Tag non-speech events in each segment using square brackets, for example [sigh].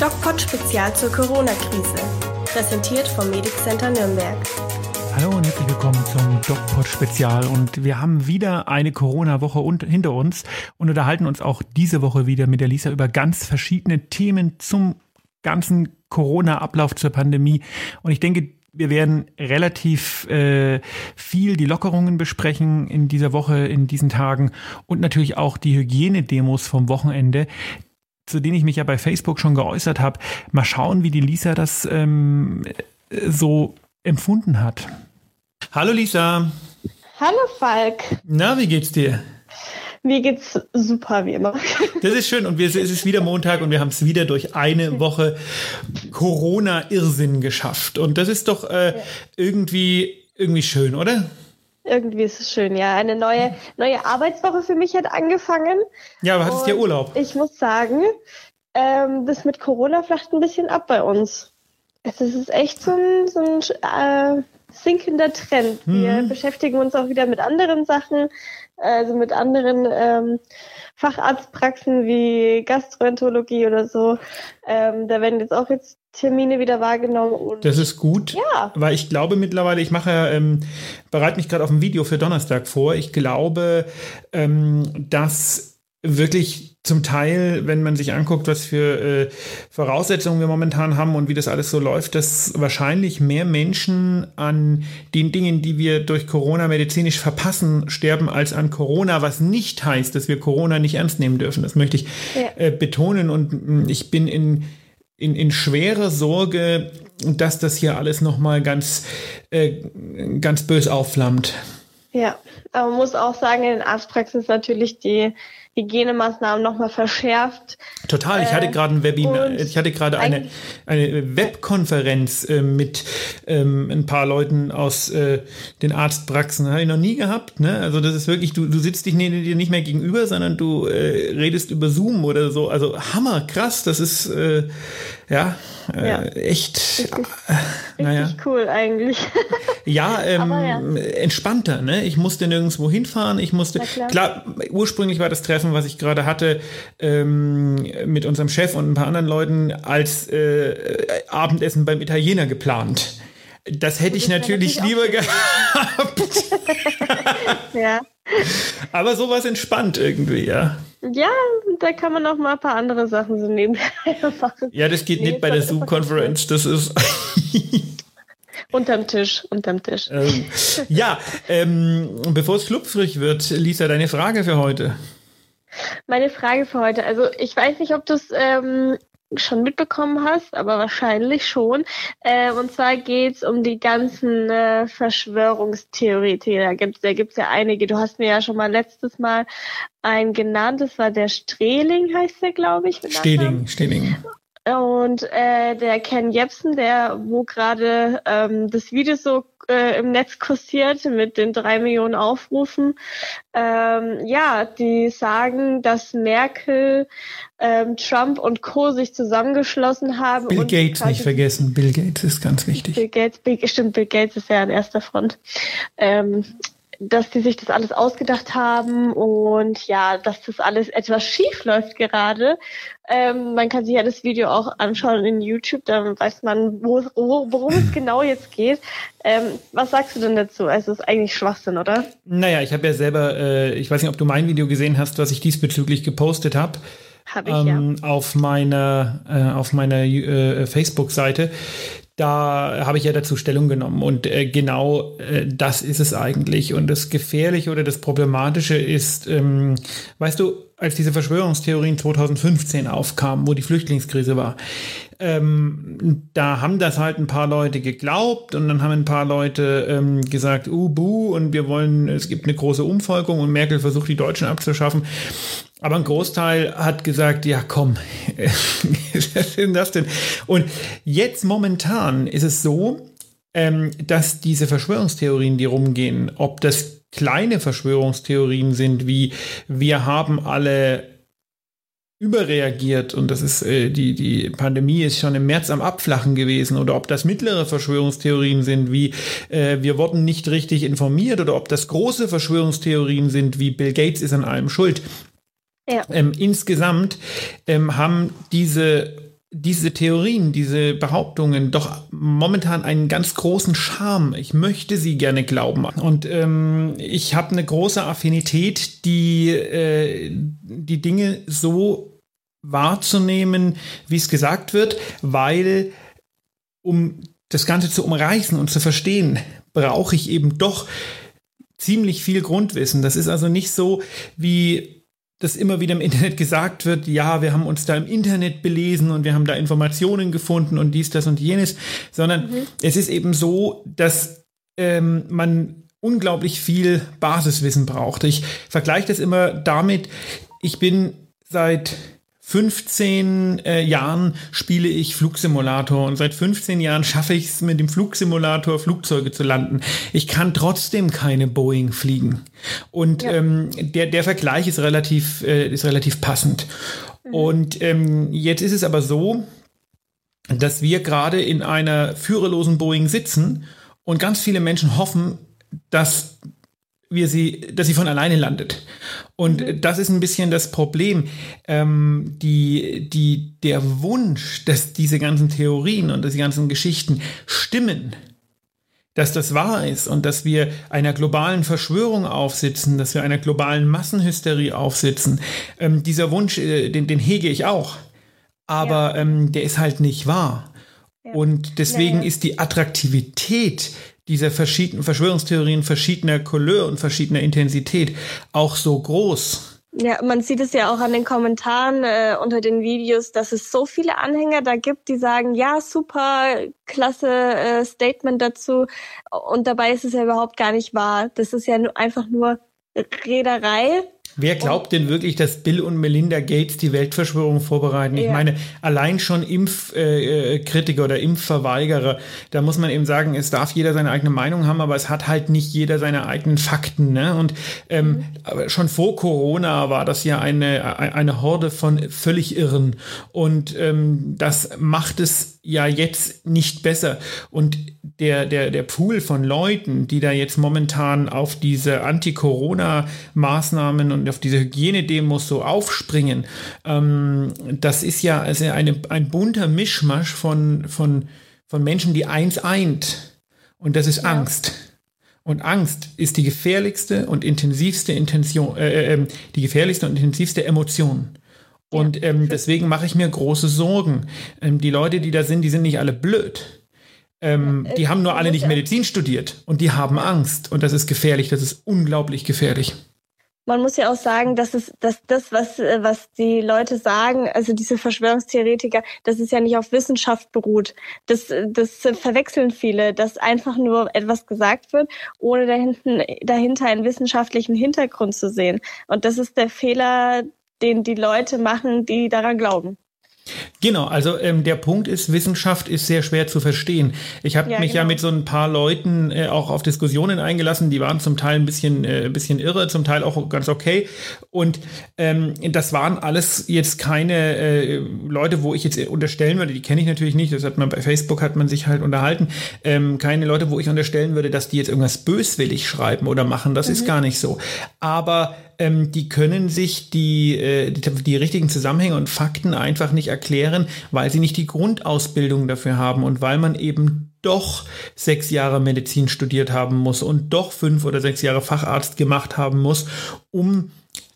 DocPod Spezial zur Corona-Krise. Präsentiert vom Medic Center Nürnberg. Hallo und herzlich willkommen zum DocPod Spezial. Und wir haben wieder eine Corona-Woche hinter uns und unterhalten uns auch diese Woche wieder mit der Lisa über ganz verschiedene Themen zum ganzen Corona-Ablauf zur Pandemie. Und ich denke, wir werden relativ äh, viel die Lockerungen besprechen in dieser Woche, in diesen Tagen und natürlich auch die Hygienedemos vom Wochenende, zu denen ich mich ja bei Facebook schon geäußert habe. Mal schauen, wie die Lisa das ähm, so empfunden hat. Hallo Lisa. Hallo Falk. Na, wie geht's dir? Mir geht's super wie immer. Das ist schön und wir, es ist wieder Montag und wir haben es wieder durch eine Woche Corona-Irrsinn geschafft. Und das ist doch äh, irgendwie, irgendwie schön, oder? Irgendwie ist es schön, ja. Eine neue, neue Arbeitswoche für mich hat angefangen. Ja, aber hattest du ja Urlaub? Ich muss sagen, ähm, das mit Corona flacht ein bisschen ab bei uns. Es ist echt so ein, so ein äh, sinkender Trend. Wir mhm. beschäftigen uns auch wieder mit anderen Sachen also mit anderen ähm, Facharztpraxen wie Gastroenterologie oder so. Ähm, da werden jetzt auch jetzt Termine wieder wahrgenommen. Das ist gut, ja. weil ich glaube mittlerweile, ich mache, ähm, bereite mich gerade auf ein Video für Donnerstag vor. Ich glaube, ähm, dass wirklich zum Teil, wenn man sich anguckt, was für äh, Voraussetzungen wir momentan haben und wie das alles so läuft, dass wahrscheinlich mehr Menschen an den Dingen, die wir durch Corona medizinisch verpassen, sterben als an Corona, was nicht heißt, dass wir Corona nicht ernst nehmen dürfen. Das möchte ich ja. äh, betonen und mh, mm, ich bin in in, in schwerer Sorge, dass das hier alles nochmal ganz, äh, ganz bös aufflammt. Ja, aber man muss auch sagen, in den Arztpraxen ist natürlich die Hygienemaßnahmen nochmal verschärft. Total. Ich hatte äh, gerade ein Webinar, ich hatte gerade eine, eine Webkonferenz äh, mit ähm, ein paar Leuten aus äh, den Arztpraxen. Habe ich noch nie gehabt. Ne? Also das ist wirklich, du, du sitzt dich dir nicht mehr gegenüber, sondern du äh, redest über Zoom oder so. Also hammer, krass. Das ist äh, ja, äh, ja. echt. Richtig, äh, naja. richtig cool eigentlich. [laughs] ja, ähm, ja, entspannter. Ne? Ich musste nirgendwo hinfahren. Ich musste. Klar. klar. ursprünglich war das Treffen Treffen, was ich gerade hatte, ähm, mit unserem Chef und ein paar anderen Leuten als äh, Abendessen beim Italiener geplant. Das hätte ich natürlich, natürlich lieber gehabt. [laughs] ja. Aber sowas entspannt irgendwie, ja. Ja, da kann man auch mal ein paar andere Sachen so nebenher [laughs] machen. Ja, das geht nee, nicht bei der Zoom-Konferenz. Das ist. [laughs] Unterm Tisch, unterm Tisch. Ähm, ja, ähm, bevor es schlupfrig wird, Lisa, deine Frage für heute. Meine Frage für heute, also ich weiß nicht, ob du es ähm, schon mitbekommen hast, aber wahrscheinlich schon. Äh, und zwar geht's um die ganzen äh, Verschwörungstheorien. Da gibt's da gibt's ja einige. Du hast mir ja schon mal letztes Mal einen genannt. Das war der Streling, heißt der, glaube ich. Stehling, Stehling. Und äh, der Ken Jebsen, der wo gerade ähm, das Video so äh, im Netz kursiert mit den drei Millionen Aufrufen, ähm, ja, die sagen, dass Merkel, ähm, Trump und Co. sich zusammengeschlossen haben. Bill Gates nicht vergessen. Bill Gates ist ganz wichtig. Bill Gates, Bill, stimmt, Bill Gates ist ja an erster Front. Ähm, dass die sich das alles ausgedacht haben und ja, dass das alles etwas schief läuft gerade. Ähm, man kann sich ja das Video auch anschauen in YouTube, dann weiß man, wo, worum es [laughs] genau jetzt geht. Ähm, was sagst du denn dazu? Also es ist eigentlich Schwachsinn, oder? Naja, ich habe ja selber, äh, ich weiß nicht, ob du mein Video gesehen hast, was ich diesbezüglich gepostet habe. Hab ich, ähm, ja. Auf meiner, äh, auf meiner äh, Facebook-Seite da habe ich ja dazu Stellung genommen. Und äh, genau äh, das ist es eigentlich. Und das Gefährliche oder das Problematische ist, ähm, weißt du, als diese Verschwörungstheorien 2015 aufkamen, wo die Flüchtlingskrise war, ähm, da haben das halt ein paar Leute geglaubt und dann haben ein paar Leute ähm, gesagt, uh, buh, und wir wollen, es gibt eine große Umvolkung und Merkel versucht, die Deutschen abzuschaffen. Aber ein Großteil hat gesagt, ja komm, [laughs] was ist das denn? Und jetzt momentan ist es so, ähm, dass diese Verschwörungstheorien, die rumgehen, ob das kleine Verschwörungstheorien sind, wie wir haben alle überreagiert und das ist äh, die die Pandemie ist schon im März am abflachen gewesen oder ob das mittlere Verschwörungstheorien sind wie äh, wir wurden nicht richtig informiert oder ob das große Verschwörungstheorien sind wie Bill Gates ist an allem schuld ja. Ähm, insgesamt ähm, haben diese diese Theorien, diese Behauptungen doch momentan einen ganz großen Charme. Ich möchte sie gerne glauben. Und ähm, ich habe eine große Affinität, die, äh, die Dinge so wahrzunehmen, wie es gesagt wird, weil um das Ganze zu umreißen und zu verstehen, brauche ich eben doch ziemlich viel Grundwissen. Das ist also nicht so, wie das immer wieder im Internet gesagt wird, ja, wir haben uns da im Internet belesen und wir haben da Informationen gefunden und dies, das und jenes, sondern mhm. es ist eben so, dass ähm, man unglaublich viel Basiswissen braucht. Ich vergleiche das immer damit, ich bin seit 15 äh, Jahren spiele ich Flugsimulator und seit 15 Jahren schaffe ich es mit dem Flugsimulator Flugzeuge zu landen. Ich kann trotzdem keine Boeing fliegen. Und ja. ähm, der, der Vergleich ist relativ, äh, ist relativ passend. Mhm. Und ähm, jetzt ist es aber so, dass wir gerade in einer führerlosen Boeing sitzen und ganz viele Menschen hoffen, dass wir sie, dass sie von alleine landet. Und mhm. das ist ein bisschen das Problem. Ähm, die, die, der Wunsch, dass diese ganzen Theorien und diese ganzen Geschichten stimmen, dass das wahr ist und dass wir einer globalen Verschwörung aufsitzen, dass wir einer globalen Massenhysterie aufsitzen, ähm, dieser Wunsch, äh, den, den hege ich auch. Aber ja. ähm, der ist halt nicht wahr. Ja. Und deswegen ja, ist die Attraktivität dieser verschiedenen Verschwörungstheorien verschiedener Couleur und verschiedener Intensität auch so groß. Ja, man sieht es ja auch an den Kommentaren äh, unter den Videos, dass es so viele Anhänger da gibt, die sagen, ja, super, klasse äh, Statement dazu. Und dabei ist es ja überhaupt gar nicht wahr. Das ist ja einfach nur Rederei Wer glaubt denn wirklich, dass Bill und Melinda Gates die Weltverschwörung vorbereiten? Ich meine, allein schon Impfkritiker äh, oder Impfverweigerer, da muss man eben sagen, es darf jeder seine eigene Meinung haben, aber es hat halt nicht jeder seine eigenen Fakten. Ne? Und ähm, mhm. schon vor Corona war das ja eine, eine Horde von völlig Irren. Und ähm, das macht es ja jetzt nicht besser. Und der, der, der Pool von Leuten, die da jetzt momentan auf diese Anti-Corona-Maßnahmen und auf diese Hygienedemos so aufspringen, ähm, das ist ja also eine, ein bunter Mischmasch von, von, von Menschen, die eins eint. Und das ist ja. Angst. Und Angst ist die gefährlichste und intensivste Intention, äh, äh, die gefährlichste und intensivste Emotion. Und ähm, deswegen mache ich mir große Sorgen. Ähm, die Leute, die da sind, die sind nicht alle blöd. Ähm, die haben nur alle nicht Medizin studiert und die haben Angst. Und das ist gefährlich, das ist unglaublich gefährlich. Man muss ja auch sagen, dass es, dass das, was, äh, was die Leute sagen, also diese Verschwörungstheoretiker, dass es ja nicht auf Wissenschaft beruht. Das, das verwechseln viele, dass einfach nur etwas gesagt wird, ohne dahinten, dahinter einen wissenschaftlichen Hintergrund zu sehen. Und das ist der Fehler, den die Leute machen, die daran glauben. Genau, also ähm, der Punkt ist, Wissenschaft ist sehr schwer zu verstehen. Ich habe ja, mich genau. ja mit so ein paar Leuten äh, auch auf Diskussionen eingelassen, die waren zum Teil ein bisschen, äh, bisschen irre, zum Teil auch ganz okay. Und ähm, das waren alles jetzt keine äh, Leute, wo ich jetzt unterstellen würde, die kenne ich natürlich nicht, das hat man bei Facebook hat man sich halt unterhalten, ähm, keine Leute, wo ich unterstellen würde, dass die jetzt irgendwas böswillig schreiben oder machen, das mhm. ist gar nicht so. Aber ähm, die können sich die, äh, die, die richtigen Zusammenhänge und Fakten einfach nicht erklären, weil sie nicht die Grundausbildung dafür haben und weil man eben doch sechs Jahre Medizin studiert haben muss und doch fünf oder sechs Jahre Facharzt gemacht haben muss, um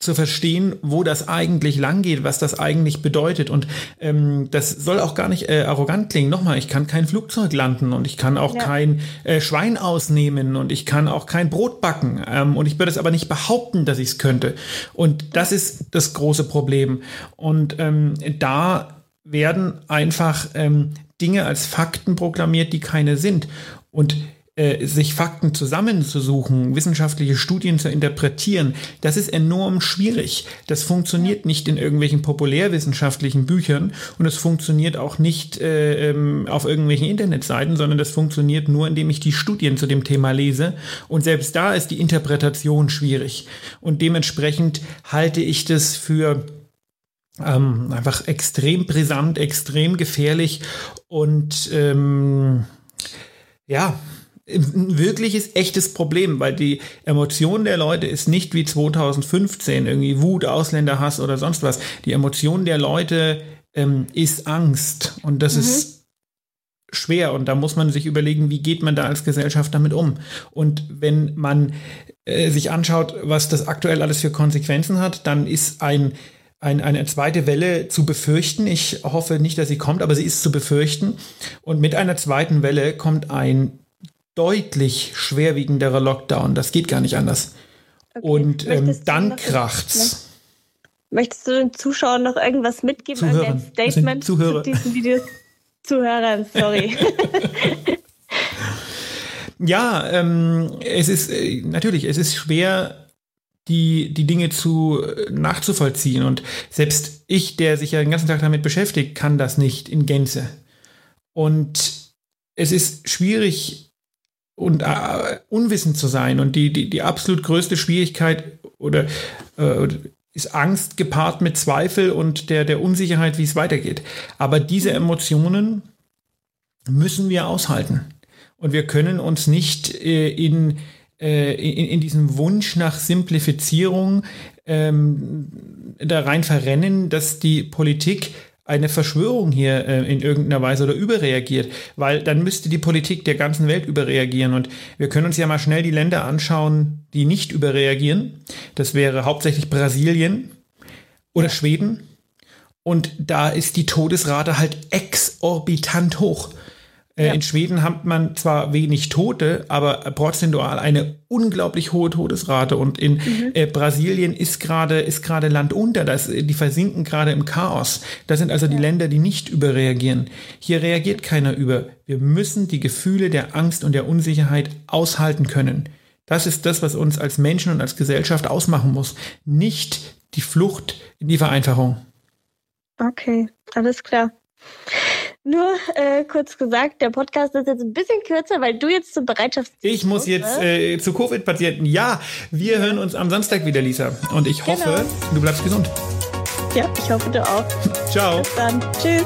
zu verstehen, wo das eigentlich langgeht, was das eigentlich bedeutet. Und ähm, das soll auch gar nicht äh, arrogant klingen. Nochmal, ich kann kein Flugzeug landen und ich kann auch ja. kein äh, Schwein ausnehmen und ich kann auch kein Brot backen. Ähm, und ich würde es aber nicht behaupten, dass ich es könnte. Und das ist das große Problem. Und ähm, da werden einfach ähm, Dinge als Fakten proklamiert, die keine sind. Und äh, sich Fakten zusammenzusuchen, wissenschaftliche Studien zu interpretieren, das ist enorm schwierig. Das funktioniert nicht in irgendwelchen populärwissenschaftlichen Büchern und es funktioniert auch nicht äh, ähm, auf irgendwelchen Internetseiten, sondern das funktioniert nur, indem ich die Studien zu dem Thema lese. Und selbst da ist die Interpretation schwierig. Und dementsprechend halte ich das für ähm, einfach extrem brisant, extrem gefährlich und ähm, ja, ein wirkliches, echtes Problem, weil die Emotion der Leute ist nicht wie 2015 irgendwie Wut, Ausländerhass oder sonst was. Die Emotion der Leute ähm, ist Angst. Und das mhm. ist schwer. Und da muss man sich überlegen, wie geht man da als Gesellschaft damit um. Und wenn man äh, sich anschaut, was das aktuell alles für Konsequenzen hat, dann ist ein ein, eine zweite Welle zu befürchten. Ich hoffe nicht, dass sie kommt, aber sie ist zu befürchten. Und mit einer zweiten Welle kommt ein deutlich schwerwiegenderer Lockdown. Das geht gar nicht anders. Okay. Und ähm, dann kracht's. Möchtest du den Zuschauern noch irgendwas mitgeben? Zuhörern. Ein Statement Zuhörer. zu diesen Videos? [laughs] Zuhörern, sorry. [laughs] ja, ähm, es ist äh, natürlich, es ist schwer, die, die Dinge zu äh, nachzuvollziehen. Und selbst ich, der sich ja den ganzen Tag damit beschäftigt, kann das nicht in Gänze. Und es ist schwierig und äh, unwissend zu sein. Und die, die, die absolut größte Schwierigkeit oder äh, ist Angst gepaart mit Zweifel und der, der Unsicherheit, wie es weitergeht. Aber diese Emotionen müssen wir aushalten. Und wir können uns nicht äh, in äh, in, in diesem Wunsch nach Simplifizierung ähm, da rein verrennen, dass die Politik eine Verschwörung hier äh, in irgendeiner Weise oder überreagiert, weil dann müsste die Politik der ganzen Welt überreagieren. Und wir können uns ja mal schnell die Länder anschauen, die nicht überreagieren. Das wäre hauptsächlich Brasilien oder Schweden. Und da ist die Todesrate halt exorbitant hoch. Äh, ja. In Schweden hat man zwar wenig Tote, aber prozentual eine unglaublich hohe Todesrate. Und in mhm. äh, Brasilien ist gerade ist gerade Land unter. Das, die versinken gerade im Chaos. Das sind also ja. die Länder, die nicht überreagieren. Hier reagiert keiner über. Wir müssen die Gefühle der Angst und der Unsicherheit aushalten können. Das ist das, was uns als Menschen und als Gesellschaft ausmachen muss. Nicht die Flucht in die Vereinfachung. Okay, alles klar. Nur äh, kurz gesagt, der Podcast ist jetzt ein bisschen kürzer, weil du jetzt zur Bereitschaft. Ich muss jetzt ne? äh, zu Covid-Patienten. Ja, wir hören uns am Samstag wieder, Lisa. Und ich hoffe, genau. du bleibst gesund. Ja, ich hoffe du auch. [laughs] Ciao. Bis dann. Tschüss.